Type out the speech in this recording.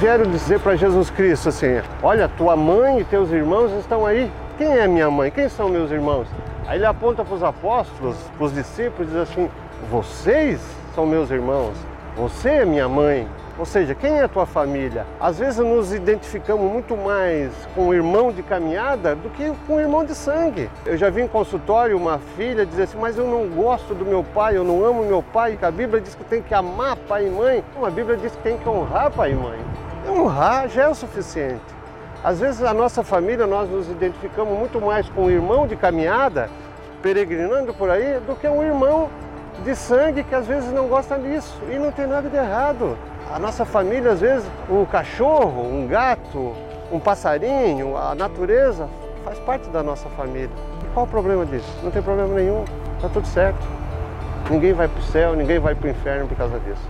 vieram dizer para Jesus Cristo assim: Olha, tua mãe e teus irmãos estão aí. Quem é minha mãe? Quem são meus irmãos? Aí ele aponta para os apóstolos, para os discípulos, e diz assim: Vocês são meus irmãos, você é minha mãe. Ou seja, quem é a tua família? Às vezes nos identificamos muito mais com o irmão de caminhada do que com o irmão de sangue. Eu já vi em consultório uma filha dizer assim, mas eu não gosto do meu pai, eu não amo meu pai. A Bíblia diz que tem que amar pai e mãe. Não, a Bíblia diz que tem que honrar pai e mãe. Honrar já é o suficiente. Às vezes a nossa família, nós nos identificamos muito mais com o irmão de caminhada, peregrinando por aí, do que um irmão de sangue que às vezes não gosta disso. E não tem nada de errado. A nossa família, às vezes, um cachorro, um gato, um passarinho, a natureza faz parte da nossa família. E qual o problema disso? Não tem problema nenhum, está tudo certo. Ninguém vai para o céu, ninguém vai para o inferno por causa disso.